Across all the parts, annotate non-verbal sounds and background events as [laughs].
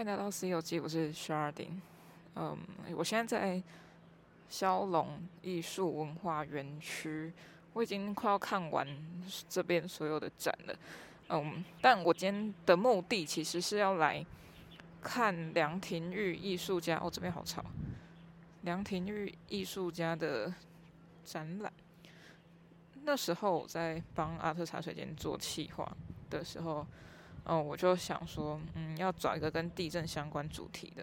欢迎来到《C 游记》，我是 Sharding。嗯，我现在在骁龙艺术文化园区，我已经快要看完这边所有的展了。嗯，但我今天的目的其实是要来看梁廷玉艺术家。哦，这边好吵。梁廷玉艺术家的展览。那时候我在帮阿特茶水间做企划的时候。哦，我就想说，嗯，要找一个跟地震相关主题的。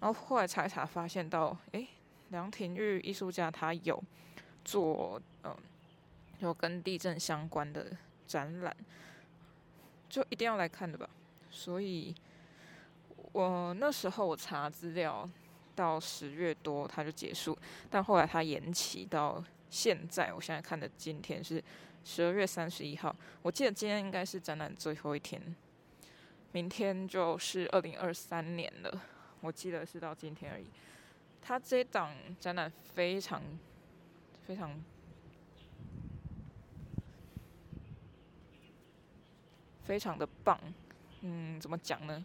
然后后来查一查，发现到，诶，梁廷玉艺术家他有做，嗯，有跟地震相关的展览，就一定要来看的吧。所以，我那时候我查资料到十月多他就结束，但后来他延期到现在。我现在看的今天是十二月三十一号，我记得今天应该是展览最后一天。明天就是二零二三年了，我记得是到今天而已。他这档展览非常非常非常的棒，嗯，怎么讲呢？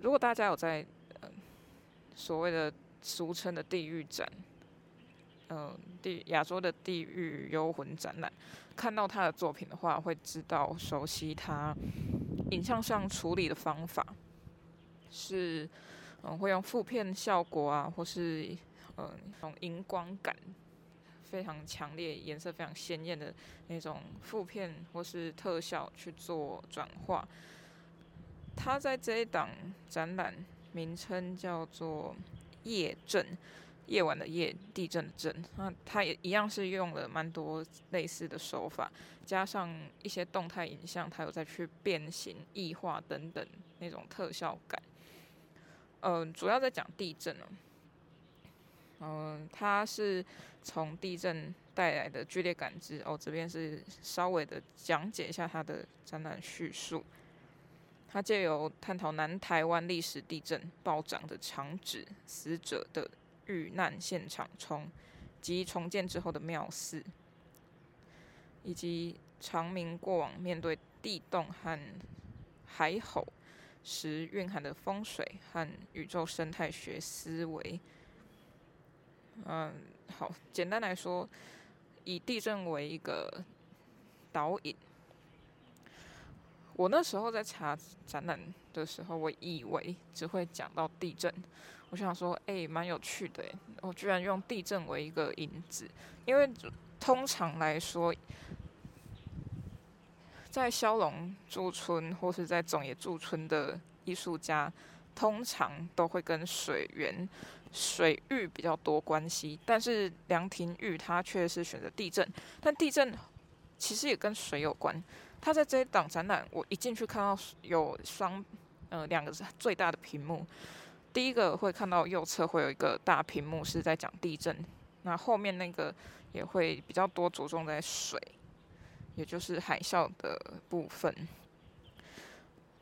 如果大家有在呃所谓的俗称的地狱展，嗯、地亚洲的地狱幽魂展览，看到他的作品的话，会知道熟悉他。影像上处理的方法是，嗯，会用负片效果啊，或是嗯，那种荧光感非常强烈、颜色非常鲜艳的那种负片或是特效去做转化。他在这一档展览名称叫做“夜震”。夜晚的夜，地震的震，那它也一样是用了蛮多类似的手法，加上一些动态影像，它有再去变形、异化等等那种特效感。嗯、主要在讲地震哦。嗯、它是从地震带来的剧烈感知哦。这边是稍微的讲解一下它的展览叙述。它借由探讨南台湾历史地震暴涨的场址、死者的。遇难现场冲及重建之后的庙寺，以及长明过往面对地动和海吼时蕴含的风水和宇宙生态学思维。嗯，好，简单来说，以地震为一个导引。我那时候在查展览的时候，我以为只会讲到地震。我想说，哎、蛮有趣的，我居然用地震为一个引子，因为通常来说，在萧龙驻村或是在总野驻村的艺术家，通常都会跟水源、水域比较多关系。但是梁廷玉他却是选择地震，但地震其实也跟水有关。他在这一档展览，我一进去看到有双，呃，两个最大的屏幕。第一个会看到右侧会有一个大屏幕是在讲地震，那后面那个也会比较多着重在水，也就是海啸的部分。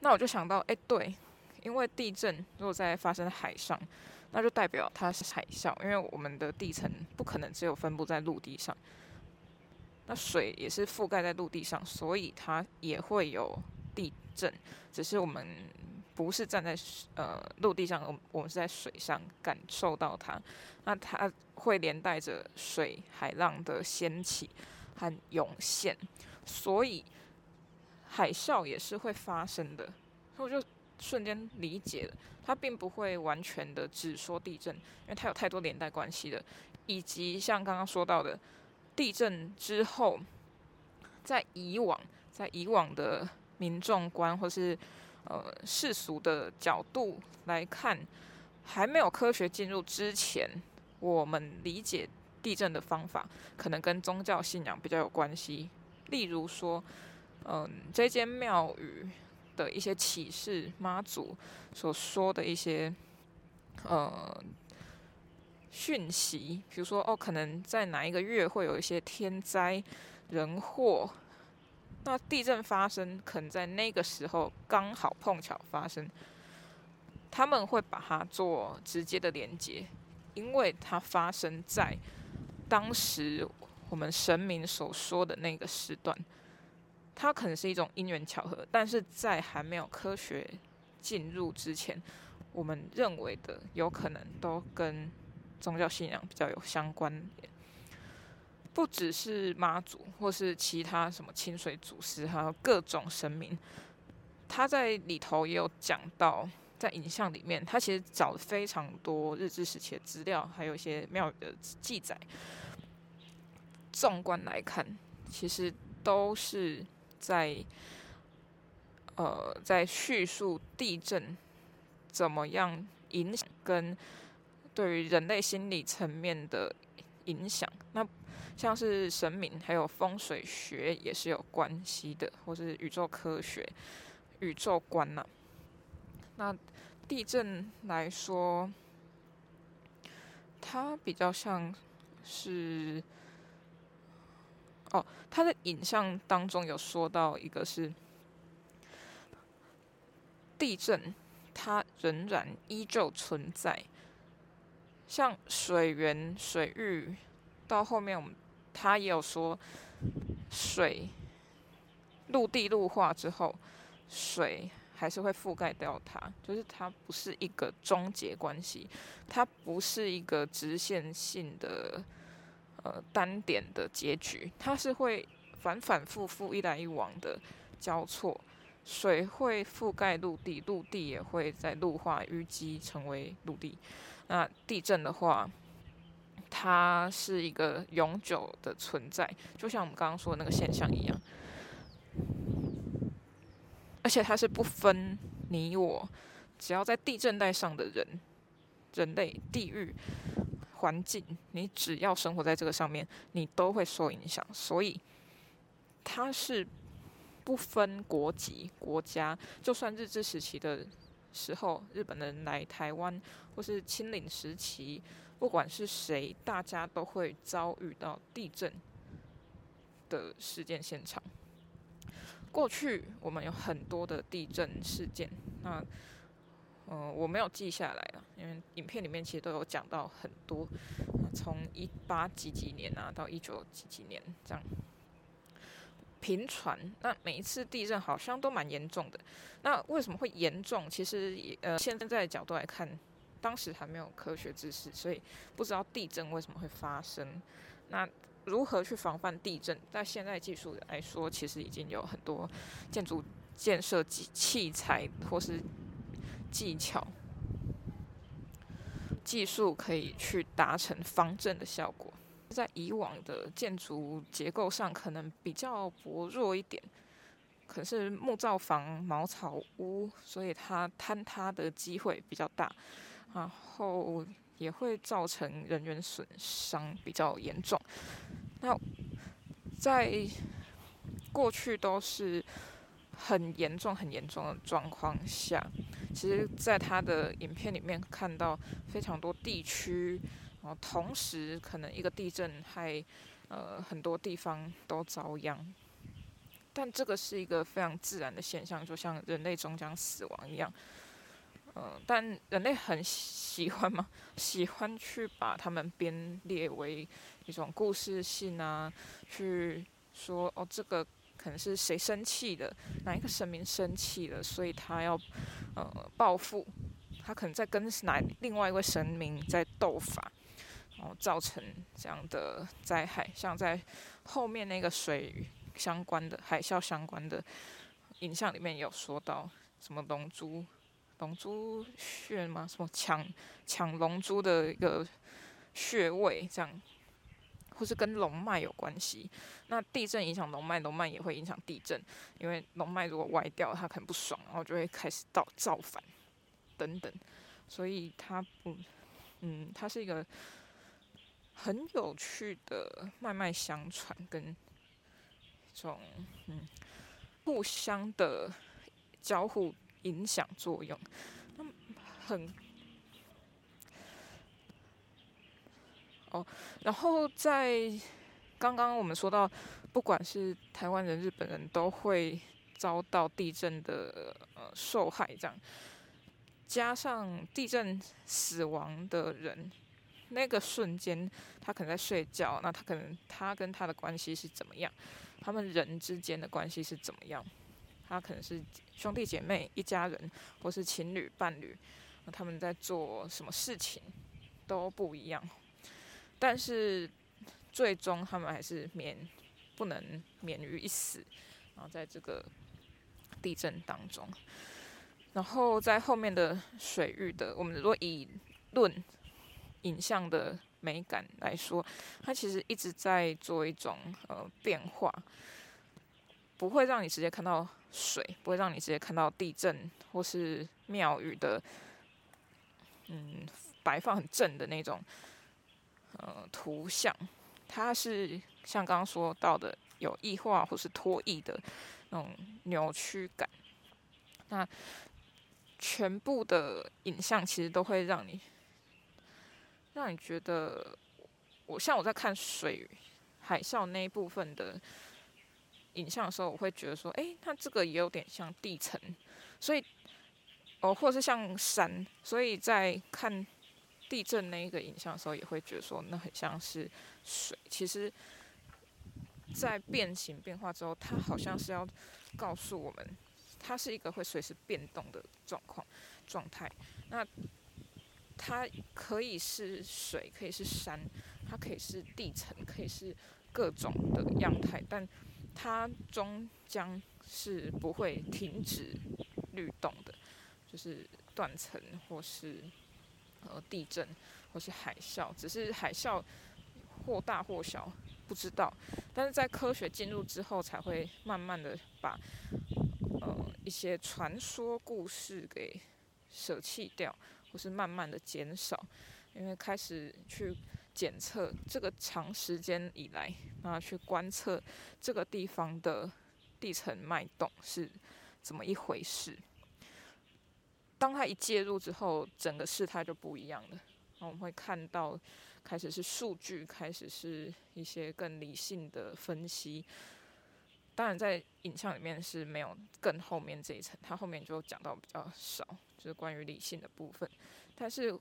那我就想到，哎，对，因为地震如果在发生海上，那就代表它是海啸，因为我们的地层不可能只有分布在陆地上。那水也是覆盖在陆地上，所以它也会有地震，只是我们不是站在呃陆地上，我我们是在水上感受到它。那它会连带着水海浪的掀起和涌现，所以海啸也是会发生的。所以我就瞬间理解了，它并不会完全的只说地震，因为它有太多连带关系的，以及像刚刚说到的。地震之后，在以往，在以往的民众观或是呃世俗的角度来看，还没有科学进入之前，我们理解地震的方法可能跟宗教信仰比较有关系。例如说，嗯、呃，这间庙宇的一些启示，妈祖所说的一些，呃。讯息，比如说哦，可能在哪一个月会有一些天灾人祸，那地震发生可能在那个时候刚好碰巧发生，他们会把它做直接的连接，因为它发生在当时我们神明所说的那个时段，它可能是一种因缘巧合，但是在还没有科学进入之前，我们认为的有可能都跟宗教信仰比较有相关联，不只是妈祖或是其他什么清水祖师，还有各种神明。他在里头也有讲到，在影像里面，他其实找了非常多日治时期的资料，还有一些庙宇的记载。纵观来看，其实都是在呃在叙述地震怎么样影响跟对于人类心理层面的影响。那像是神明还有风水学也是有关系的，或是宇宙科学。宇宙观呢、啊？那地震来说，它比较像是哦，它的影像当中有说到一个是地震，它仍然依旧存在。像水源、水域，到后面我们它也有说，水陆地陆化之后。水还是会覆盖掉它，就是它不是一个终结关系，它不是一个直线性的呃单点的结局，它是会反反复复一来一往的交错。水会覆盖陆地，陆地也会在陆化淤积成为陆地。那地震的话，它是一个永久的存在，就像我们刚刚说的那个现象一样。而且它是不分你我，只要在地震带上的人、人类、地域、环境，你只要生活在这个上面，你都会受影响。所以它是不分国籍、国家，就算日治时期的时候，日本人来台湾，或是清领时期，不管是谁，大家都会遭遇到地震的事件现场。过去我们有很多的地震事件，那嗯、我没有记下来了，因为影片里面其实都有讲到很多，从一八几几年啊到一九几几年这样频传。那每一次地震好像都蛮严重的，那为什么会严重？其实呃，现在的角度来看，当时还没有科学知识，所以不知道地震为什么会发生。那如何去防范地震？在现在技术来说，其实已经有很多建筑建设器器材或是技巧、技术可以去达成防震的效果。在以往的建筑结构上，可能比较薄弱一点，可是木造房、茅草屋，所以它坍塌的机会比较大，然后也会造成人员损伤比较严重。那在过去都是很严重、很严重的状况下，其实，在他的影片里面看到非常多地区，然后同时可能一个地震还呃很多地方都遭殃，但这个是一个非常自然的现象，就像人类终将死亡一样。嗯，但人类很喜欢吗？喜欢去把他们编列为一种故事性啊，去说哦，这个可能是谁生气的，哪一个神明生气了，所以他要呃报复，他可能在跟哪另外一位神明在斗法，然后造成这样的灾害。像在后面那个水相关的海啸相关的影像里面有说到什么龙珠。龙珠穴吗？什么抢抢龙珠的一个穴位，这样，或是跟龙脉有关系？那地震影响龙脉，龙脉也会影响地震，因为龙脉如果歪掉，它可能不爽，然后就会开始造造反等等。所以它不，嗯，它是一个很有趣的脉脉相传，跟一种嗯互相的交互。影响作用，那很哦。然后在刚刚我们说到，不管是台湾人、日本人都会遭到地震的呃受害，这样加上地震死亡的人，那个瞬间他可能在睡觉，那他可能他跟他的关系是怎么样？他们人之间的关系是怎么样？他可能是兄弟姐妹、一家人，或是情侣、伴侣，他们在做什么事情都不一样。但是最终他们还是免不能免于一死，然后在这个地震当中，然后在后面的水域的，我们如果以论影像的美感来说，它其实一直在做一种呃变化，不会让你直接看到水，不会让你直接看到地震或是庙宇的嗯摆放很正的那种呃图像，它是像刚刚说到的有异化或是脱异的那种扭曲感，那全部的影像其实都会让你。让你觉得，我像我在看水海啸那一部分的影像的时候，我会觉得说，哎，它这个也有点像地层，所以哦，或是像山，所以在看地震那一个影像的时候，也会觉得说，那很像是水。其实，在变形变化之后，它好像是要告诉我们，它是一个会随时变动的状况状态。那它可以是水，可以是山，它可以是地层，可以是各种的样态，但它终将是不会停止律动的，就是断层或是呃地震或是海啸，只是海啸或大或小不知道，但是在科学进入之后，才会慢慢的把呃一些传说故事给舍弃掉。是慢慢的减少，因为开始去检测这个长时间以来，那去观测这个地方的地层脉动是怎么一回事。当它一介入之后，整个事态就不一样了。然后我们会看到，开始是数据，开始是一些更理性的分析。当然，在影像里面是没有更后面这一层，它后面就讲到比较少。就是关于理性的部分，但是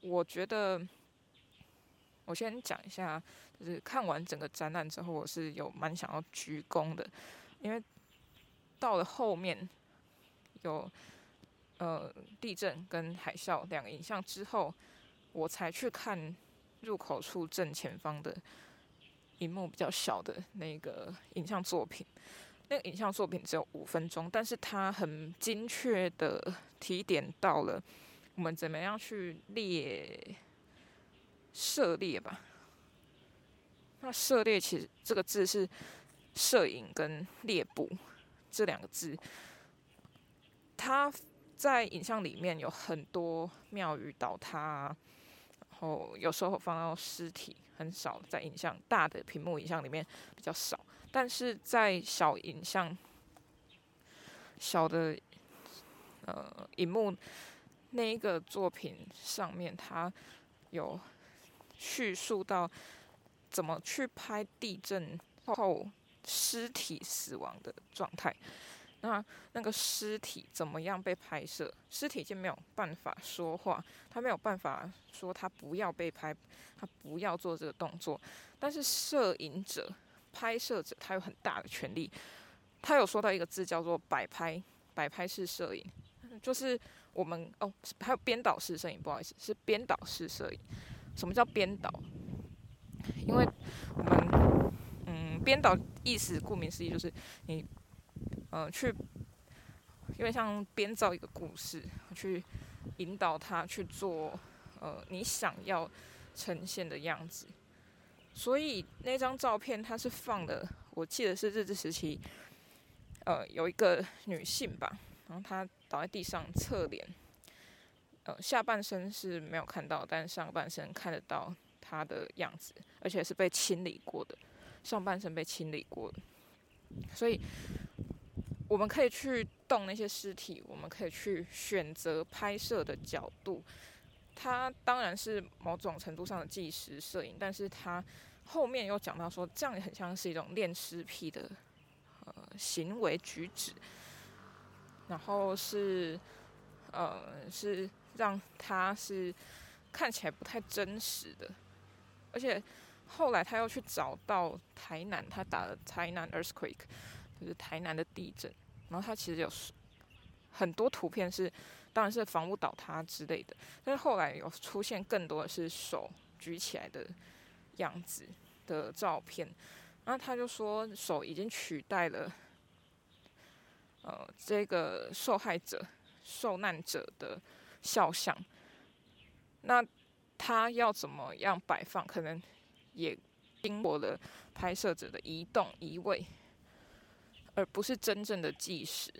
我觉得，我先讲一下，就是看完整个展览之后，我是有蛮想要鞠躬的，因为到了后面有呃地震跟海啸两个影像之后，我才去看入口处正前方的荧幕比较小的那个影像作品。那个影像作品只有五分钟，但是它很精确的提点到了我们怎么样去列涉猎吧。那涉猎其实这个字是摄影跟猎捕这两个字，它在影像里面有很多庙宇倒塌，然后有时候放到尸体，很少在影像大的屏幕影像里面比较少。但是在小影像、小的呃荧幕那一个作品上面，它有叙述到怎么去拍地震后尸体死亡的状态。那那个尸体怎么样被拍摄？尸体就没有办法说话，他没有办法说他不要被拍，他不要做这个动作。但是摄影者。拍摄者他有很大的权利，他有说到一个字叫做摆拍，摆拍式摄影，就是我们哦，还有编导式摄影，不好意思，是编导式摄影。什么叫编导？因为我们嗯，编导意思顾名思义就是你呃去，因为像编造一个故事，去引导他去做呃你想要呈现的样子。所以那张照片它是放的，我记得是日治时期，呃，有一个女性吧，然后她倒在地上侧脸，呃，下半身是没有看到，但上半身看得到她的样子，而且是被清理过的，上半身被清理过的，所以我们可以去动那些尸体，我们可以去选择拍摄的角度。他当然是某种程度上的纪实摄影，但是他后面又讲到说，这样也很像是一种恋尸癖的呃行为举止，然后是呃是让他是看起来不太真实的，而且后来他又去找到台南，他打了台南 earthquake，就是台南的地震，然后他其实有很多图片是，当然是房屋倒塌之类的，但是后来有出现更多的是手举起来的样子的照片，然后他就说手已经取代了，呃，这个受害者、受难者的肖像，那他要怎么样摆放，可能也经过了拍摄者的移动移位。而不是真正的计时，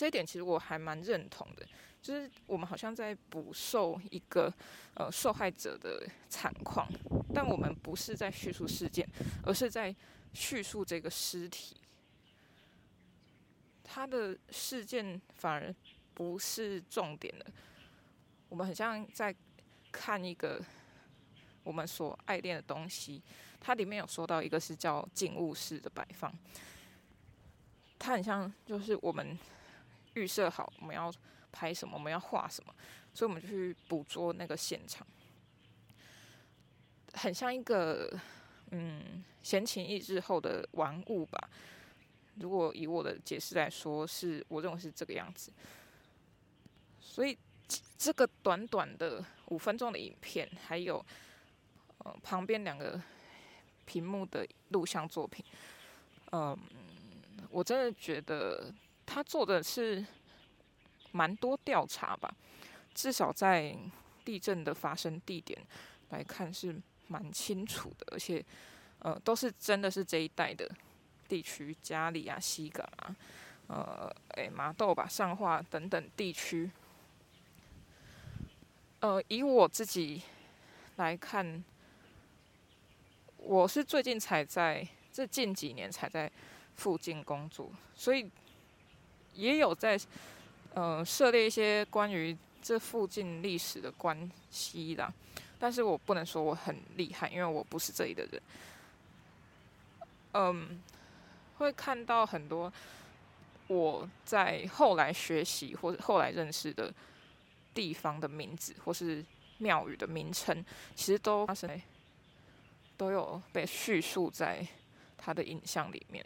这一点其实我还蛮认同的。就是我们好像在捕受一个呃受害者的惨况，但我们不是在叙述事件，而是在叙述这个尸体。他的事件反而不是重点了。我们很像在看一个我们所爱恋的东西。它里面有说到一个是叫静物式的摆放。它很像，就是我们预设好我们要拍什么，我们要画什么，所以我们就去捕捉那个现场，很像一个嗯闲情逸致后的玩物吧。如果以我的解释来说，是我认为是这个样子。所以这个短短的五分钟的影片，还有呃旁边两个屏幕的录像作品，嗯。我真的觉得他做的是蛮多调查吧，至少在地震的发生地点来看是蛮清楚的，而且呃都是真的是这一带的地区，加里啊、西港啊、呃、哎麻豆吧、上化等等地区。呃，以我自己来看，我是最近才在这近几年才在。附近工作，所以也有在呃涉猎一些关于这附近历史的关系啦。但是我不能说我很厉害，因为我不是这里的人。嗯，会看到很多我在后来学习或者后来认识的地方的名字，或是庙宇的名称，其实都发生，都有被叙述在他的影像里面。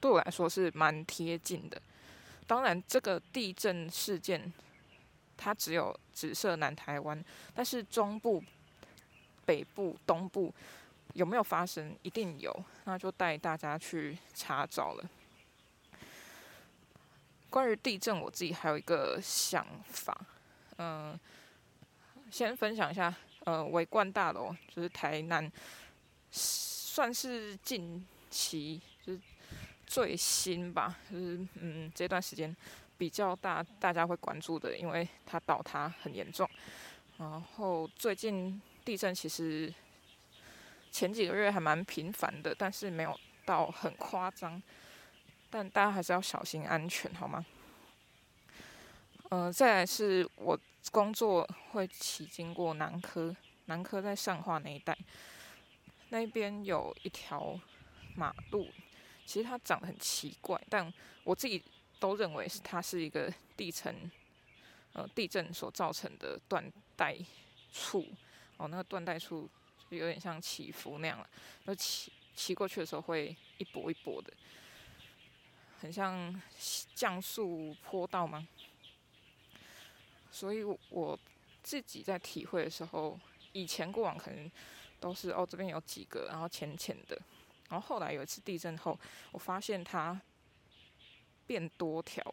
对我来说是蛮贴近的。当然，这个地震事件它只有只设南台湾，但是中部、北部、东部有没有发生？一定有，那就带大家去查找了。关于地震，我自己还有一个想法，嗯、先分享一下，呃，维冠大楼就是台南，算是近期。最新吧，就是嗯，这段时间比较大，大家会关注的，因为它倒塌很严重。然后最近地震其实前几个月还蛮频繁的，但是没有到很夸张。但大家还是要小心安全，好吗？嗯、呃，再来是我工作会骑经过南科，南科在上化那一带，那边有一条马路。其实它长得很奇怪，但我自己都认为是它是一个地层，呃，地震所造成的断带处。哦，那个断带处就有点像起伏那样了，那骑骑过去的时候会一波一波的，很像降速坡道吗？所以我自己在体会的时候，以前过往可能都是哦，这边有几个，然后浅浅的。然后后来有一次地震后，我发现它变多条，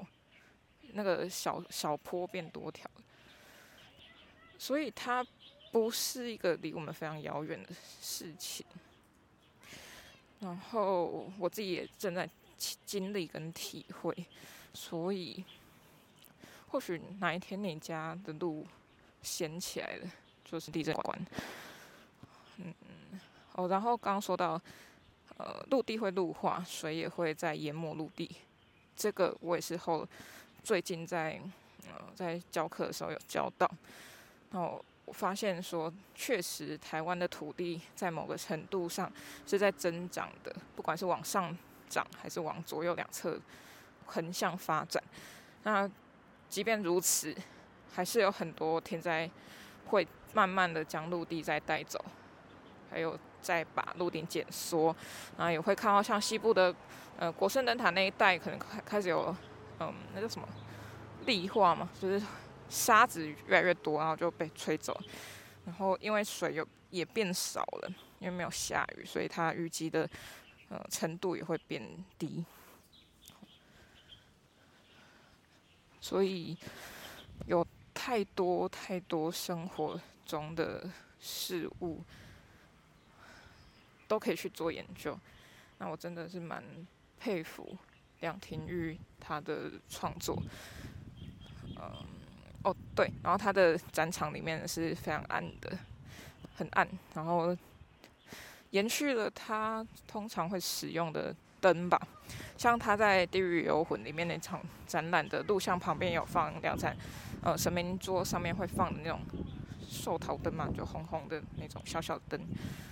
那个小小坡变多条，所以它不是一个离我们非常遥远的事情。然后我自己也正在经历跟体会，所以或许哪一天你家的路掀起来了，就是地震关。嗯，哦，然后刚刚说到。呃，陆地会陆化，水也会在淹没陆地。这个我也是后最近在呃在教课的时候有教到。然后我发现说，确实台湾的土地在某个程度上是在增长的，不管是往上涨还是往左右两侧横向发展。那即便如此，还是有很多天灾会慢慢的将陆地再带走，还有。再把鹿鼎减缩，然后也会看到像西部的呃国圣灯塔那一带，可能开开始有嗯那叫什么礫化嘛，就是沙子越来越多，然后就被吹走。然后因为水又也变少了，因为没有下雨，所以它淤积的呃程度也会变低。所以有太多太多生活中的事物都可以去做研究，那我真的是蛮佩服梁廷玉他的创作。嗯，哦对，然后他的展场里面是非常暗的，很暗，然后延续了他通常会使用的灯吧。像他在《地狱游魂》里面那场展览的录像旁边有放两盏，呃，神明桌上面会放的那种寿桃灯嘛，就红红的那种小小灯。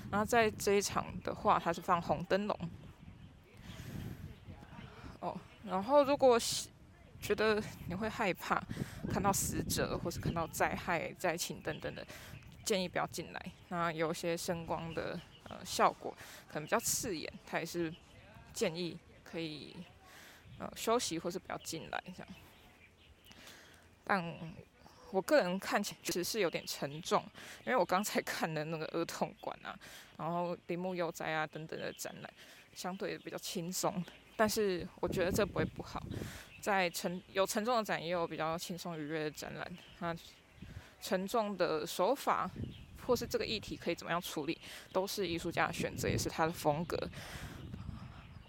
然后在这一场的话，它是放红灯笼。哦，然后如果觉得你会害怕看到死者或是看到灾害、灾情等等的，建议不要进来。那有些声光的呃效果可能比较刺眼，它也是建议。可以，呃，休息或是不要进来这样。但我个人看起来其实是有点沉重，因为我刚才 [laughs] 看的那个儿童馆啊，然后铃木悠哉啊等等的展览，相对比较轻松。但是我觉得这不会不好，在沉有沉重的展，也有比较轻松愉悦的展览。那沉重的手法或是这个议题可以怎么样处理，都是艺术家的选择，也是他的风格。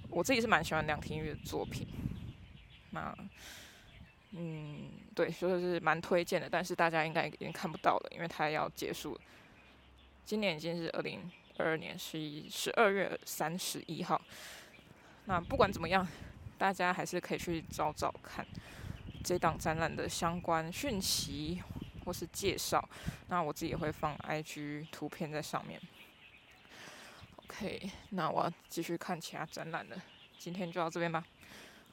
我自己是蛮喜欢梁廷玉的作品，那，嗯，对，就是蛮推荐的，但是大家应该已经看不到了，因为它要结束了。今年已经是二零二二年十一十二月三十一号，那不管怎么样，大家还是可以去找找看这档展览的相关讯息或是介绍，那我自己也会放 IG 图片在上面。OK，那我要继续看其他展览了。今天就到这边吧。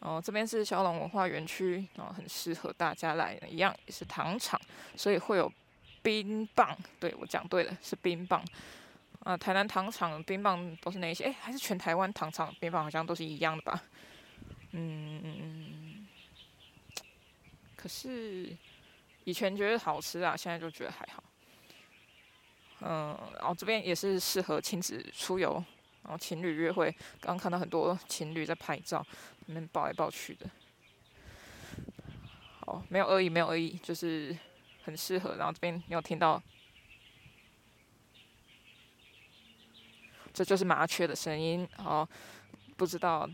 哦，这边是小龙文化园区，然后很适合大家来，一样也是糖厂，所以会有冰棒。对，我讲对了，是冰棒。啊，台南糖厂的冰棒都是那些？哎，还是全台湾糖厂的冰棒好像都是一样的吧？嗯，可是以前觉得好吃啊，现在就觉得还好。嗯，然后这边也是适合亲子出游，然后情侣约会。刚刚看到很多情侣在拍照，那边抱来抱去的。好，没有恶意，没有恶意，就是很适合。然后这边你有听到，这就是麻雀的声音。然后不知道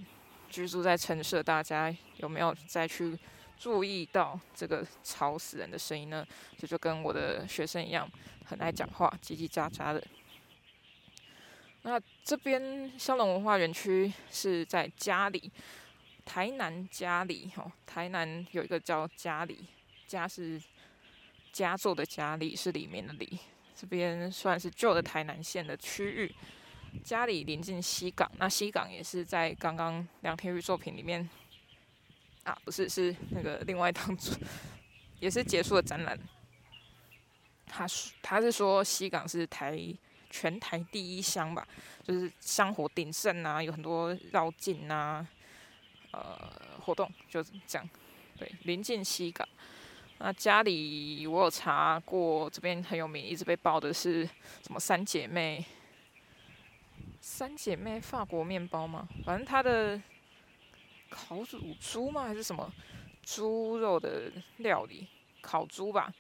居住在城市的大家有没有再去注意到这个吵死人的声音呢？这就跟我的学生一样。很爱讲话，叽叽喳喳的。那这边香龙文化园区是在嘉里，台南嘉里哦。台南有一个叫嘉里，嘉是佳作的佳里，是里面的里。这边算是旧的台南县的区域。嘉里临近西港，那西港也是在刚刚梁天玉作品里面啊，不是，是那个另外一档主，也是结束的展览。他是他是说西港是台全台第一香吧，就是香火鼎盛啊，有很多绕境啊，呃活动就是这样。对，临近西港。那家里我有查过，这边很有名，一直被报的是什么三姐妹？三姐妹法国面包吗？反正它的烤乳猪吗？还是什么猪肉的料理？烤猪吧。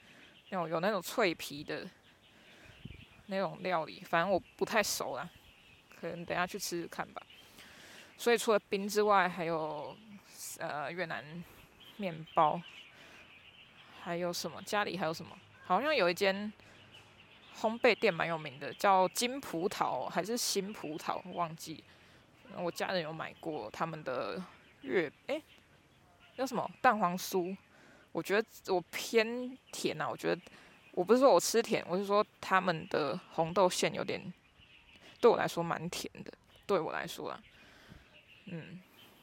有有那种脆皮的那种料理，反正我不太熟啦，可能等下去吃吃看吧。所以除了冰之外，还有呃越南面包，还有什么？家里还有什么？好像有一间烘焙店蛮有名的，叫金葡萄还是新葡萄，忘记。我家人有买过他们的月哎，叫什么蛋黄酥。我觉得我偏甜啊，我觉得我不是说我吃甜，我是说他们的红豆馅有点对我来说蛮甜的，对我来说啊，嗯，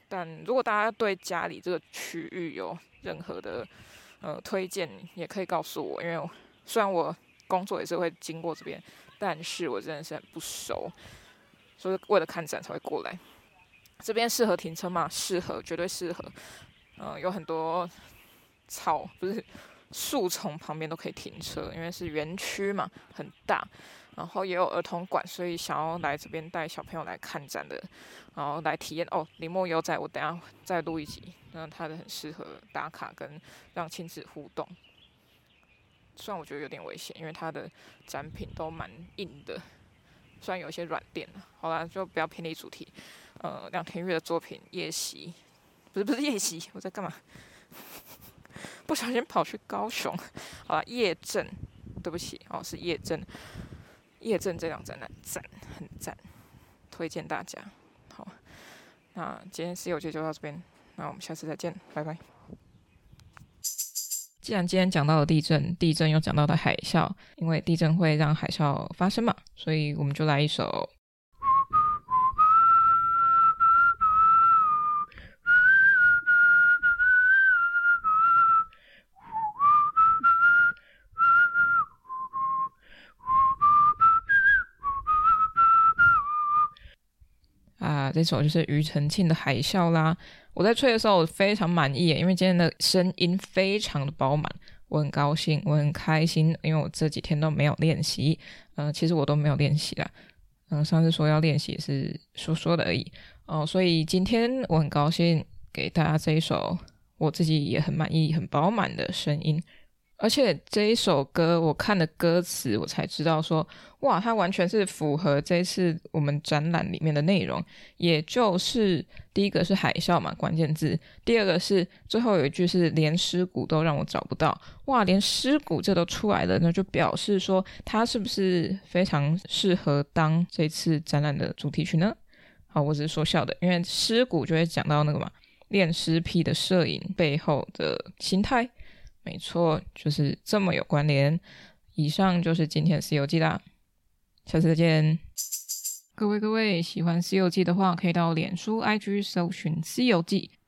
但如果大家对家里这个区域有任何的呃推荐，也可以告诉我，因为虽然我工作也是会经过这边，但是我真的是很不熟，所以为了看展才会过来。这边适合停车吗？适合，绝对适合。嗯、有很多草，不是树丛旁边都可以停车，因为是园区嘛，很大。然后也有儿童馆，所以想要来这边带小朋友来看展的，然后来体验哦。林墨悠哉，我等下再录一集，那它的很适合打卡跟让亲子互动。虽然我觉得有点危险，因为它的展品都蛮硬的，虽然有一些软垫。好啦，就不要偏离主题。呃，梁田郁的作品《夜袭》，不是不是夜袭，我在干嘛？不小心跑去高雄。好啦，夜镇，对不起哦，是夜镇。夜镇这两展览赞，很赞，推荐大家。好，那今天《C 游记》就到这边，那我们下次再见，拜拜。既然今天讲到了地震，地震又讲到了海啸，因为地震会让海啸发生嘛，所以我们就来一首。这首就是庾澄庆的《海啸》啦。我在吹的时候，我非常满意，因为今天的声音非常的饱满，我很高兴，我很开心，因为我这几天都没有练习，嗯、其实我都没有练习啦，嗯、上次说要练习是说说的而已，哦、所以今天我很高兴给大家这一首我自己也很满意、很饱满的声音。而且这一首歌，我看的歌词，我才知道说，哇，它完全是符合这一次我们展览里面的内容。也就是第一个是海啸嘛，关键字；第二个是最后有一句是连尸骨都让我找不到。哇，连尸骨这都出来了，那就表示说它是不是非常适合当这次展览的主题曲呢？好，我只是说笑的，因为尸骨就会讲到那个嘛，恋尸癖的摄影背后的心态。没错，就是这么有关联。以上就是今天的《西游记》啦，下次再见。各位各位，喜欢《西游记》的话，可以到脸书、IG 搜寻《西游记》